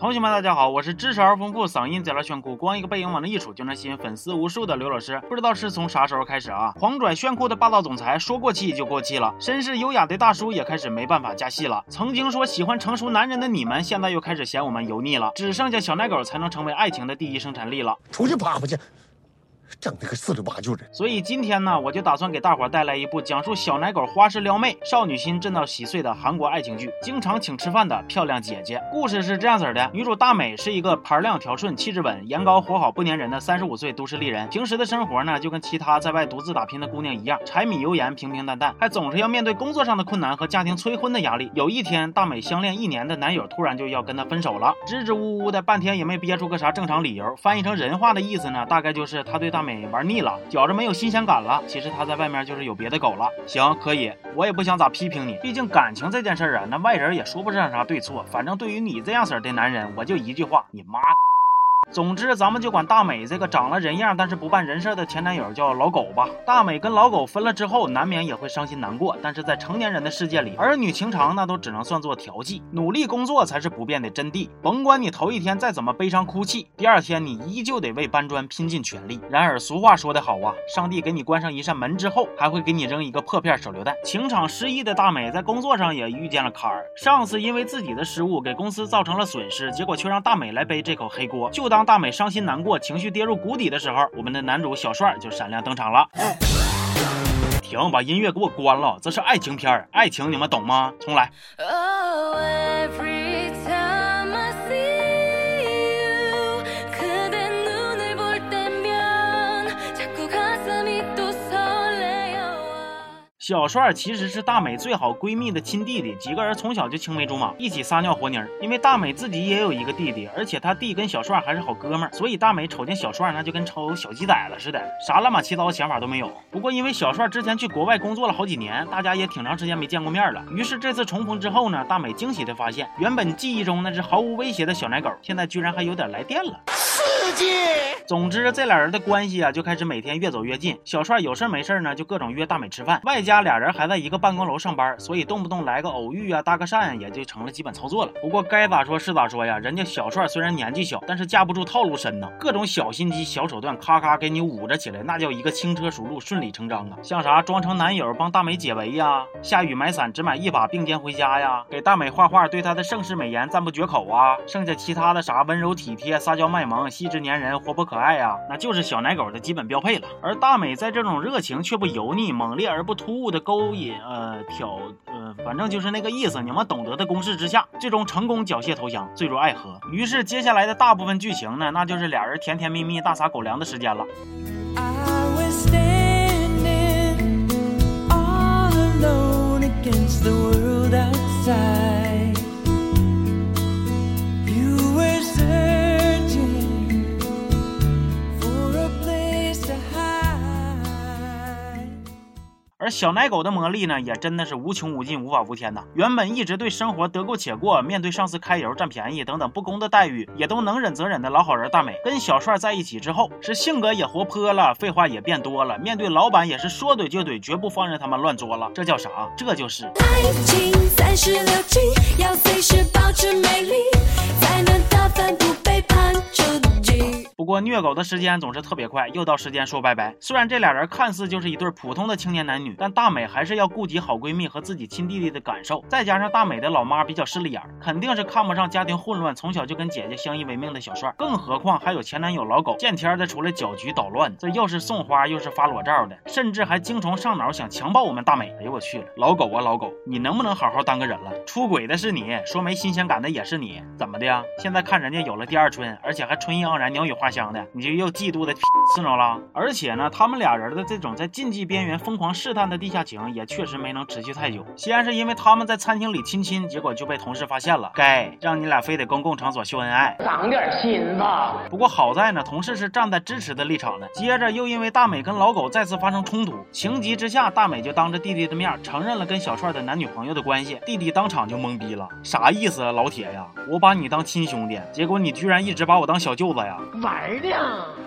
同学们，大家好，我是知识而丰富、嗓音贼拉炫酷、光一个背影往那一杵就能吸引粉丝无数的刘老师。不知道是从啥时候开始啊，狂拽炫酷的霸道总裁说过气就过气了，绅士优雅的大叔也开始没办法加戏了。曾经说喜欢成熟男人的你们，现在又开始嫌我们油腻了，只剩下小奶狗才能成为爱情的第一生产力了。出去啪啪去！整的个四十八旧的，所以今天呢，我就打算给大伙带来一部讲述小奶狗花式撩妹、少女心震到稀碎的韩国爱情剧，经常请吃饭的漂亮姐姐。故事是这样子的：女主大美是一个盘亮条顺、气质稳、颜高活好不粘人的三十五岁都市丽人。平时的生活呢，就跟其他在外独自打拼的姑娘一样，柴米油盐平平淡淡，还总是要面对工作上的困难和家庭催婚的压力。有一天，大美相恋一年的男友突然就要跟她分手了，支支吾吾的半天也没憋出个啥正常理由。翻译成人话的意思呢，大概就是他对大美玩腻了。觉着没有新鲜感了，其实他在外面就是有别的狗了。行，可以，我也不想咋批评你，毕竟感情这件事儿啊，那外人也说不上啥对错。反正对于你这样式儿的男人，我就一句话，你妈。总之，咱们就管大美这个长了人样但是不办人事的前男友叫老狗吧。大美跟老狗分了之后，难免也会伤心难过。但是在成年人的世界里，儿女情长那都只能算作调剂，努力工作才是不变的真谛。甭管你头一天再怎么悲伤哭泣，第二天你依旧得为搬砖拼尽全力。然而俗话说得好啊，上帝给你关上一扇门之后，还会给你扔一个破片手榴弹。情场失意的大美在工作上也遇见了坎儿，上司因为自己的失误给公司造成了损失，结果却让大美来背这口黑锅。就当当大美伤心难过、情绪跌入谷底的时候，我们的男主小帅就闪亮登场了。停，把音乐给我关了，这是爱情片爱情你们懂吗？重来。小帅其实是大美最好闺蜜的亲弟弟，几个人从小就青梅竹马，一起撒尿和泥儿。因为大美自己也有一个弟弟，而且他弟跟小帅还是好哥们儿，所以大美瞅见小帅那就跟瞅小鸡崽子似的，啥乱码七糟的想法都没有。不过因为小帅之前去国外工作了好几年，大家也挺长时间没见过面了。于是这次重逢之后呢，大美惊喜的发现，原本记忆中那只毫无威胁的小奶狗，现在居然还有点来电了。激。总之，这俩人的关系啊，就开始每天越走越近。小帅有事没事呢，就各种约大美吃饭。外加俩人还在一个办公楼上班，所以动不动来个偶遇啊，搭个讪，也就成了基本操作了。不过该咋说是咋说呀，人家小帅虽然年纪小，但是架不住套路深呐，各种小心机、小手段，咔咔给你捂着起来，那叫一个轻车熟路、顺理成章啊。像啥装成男友帮大美解围呀，下雨买伞只买一把并肩回家呀，给大美画画对她的盛世美颜赞不绝口啊。剩下其他的啥温柔体贴、撒娇卖萌、细致粘人、活泼可爱呀，那就是小奶狗的基本标配了。而大美在这种热情却不油腻、猛烈而不突兀的勾引、呃挑、呃，反正就是那个意思，你们懂得的攻势之下，最终成功缴械投降，坠入爱河。于是接下来的大部分剧情呢，那就是俩人甜甜蜜蜜大撒狗粮的时间了。而小奶狗的魔力呢，也真的是无穷无尽、无法无天呐。原本一直对生活得过且过，面对上司揩油、占便宜等等不公的待遇，也都能忍则忍的老好人大美，跟小帅在一起之后，是性格也活泼了，废话也变多了，面对老板也是说怼就怼，绝不放任他们乱作了。这叫啥？这就是爱情三十六计，要随时虐狗的时间总是特别快，又到时间说拜拜。虽然这俩人看似就是一对普通的青年男女，但大美还是要顾及好闺蜜和自己亲弟弟的感受。再加上大美的老妈比较势利眼，肯定是看不上家庭混乱、从小就跟姐姐相依为命的小帅。更何况还有前男友老狗，见天的出来搅局捣乱，这又是送花又是发裸照的，甚至还精虫上脑想强暴我们大美。哎呦我去了，老狗啊老狗，你能不能好好当个人了？出轨的是你，说没新鲜感的也是你，怎么的呀？现在看人家有了第二春，而且还春意盎然，鸟语花。香的，你就又嫉妒的刺挠了。而且呢，他们俩人的这种在禁忌边缘疯狂试探的地下情，也确实没能持续太久。先是因为他们在餐厅里亲亲，结果就被同事发现了，该让你俩非得公共场所秀恩爱，长点心吧。不过好在呢，同事是站在支持的立场的。接着又因为大美跟老狗再次发生冲突，情急之下，大美就当着弟弟的面承认了跟小帅的男女朋友的关系。弟弟当场就懵逼了，啥意思啊，老铁呀？我把你当亲兄弟，结果你居然一直把我当小舅子呀？玩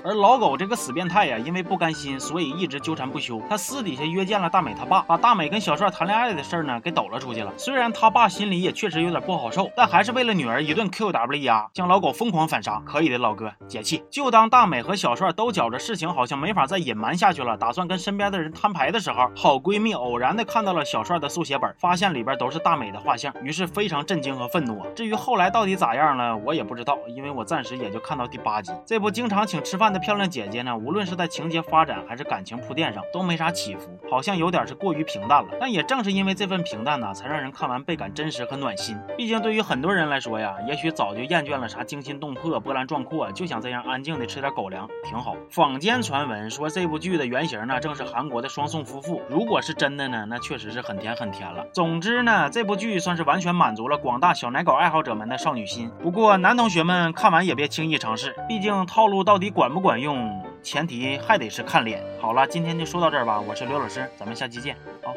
而老狗这个死变态呀，因为不甘心，所以一直纠缠不休。他私底下约见了大美他爸，把大美跟小帅谈恋爱的事儿呢给抖了出去了。虽然他爸心里也确实有点不好受，但还是为了女儿一顿 QW 压，将老狗疯狂反杀。可以的，老哥，解气。就当大美和小帅都觉着事情好像没法再隐瞒下去了，打算跟身边的人摊牌的时候，好闺蜜偶然的看到了小帅的速写本，发现里边都是大美的画像，于是非常震惊和愤怒。至于后来到底咋样了，我也不知道，因为我暂时也就看到第八集。这部经常请吃饭的漂亮姐姐呢？无论是在情节发展还是感情铺垫上，都没啥起伏，好像有点是过于平淡了。但也正是因为这份平淡呢，才让人看完倍感真实和暖心。毕竟对于很多人来说呀，也许早就厌倦了啥惊心动魄、波澜壮阔，就想这样安静的吃点狗粮，挺好。坊间传闻说这部剧的原型呢，正是韩国的双宋夫妇。如果是真的呢，那确实是很甜很甜了。总之呢，这部剧算是完全满足了广大小奶狗爱好者们的少女心。不过男同学们看完也别轻易尝试，毕竟套套路到底管不管用？前提还得是看脸。好了，今天就说到这儿吧。我是刘老师，咱们下期见。好。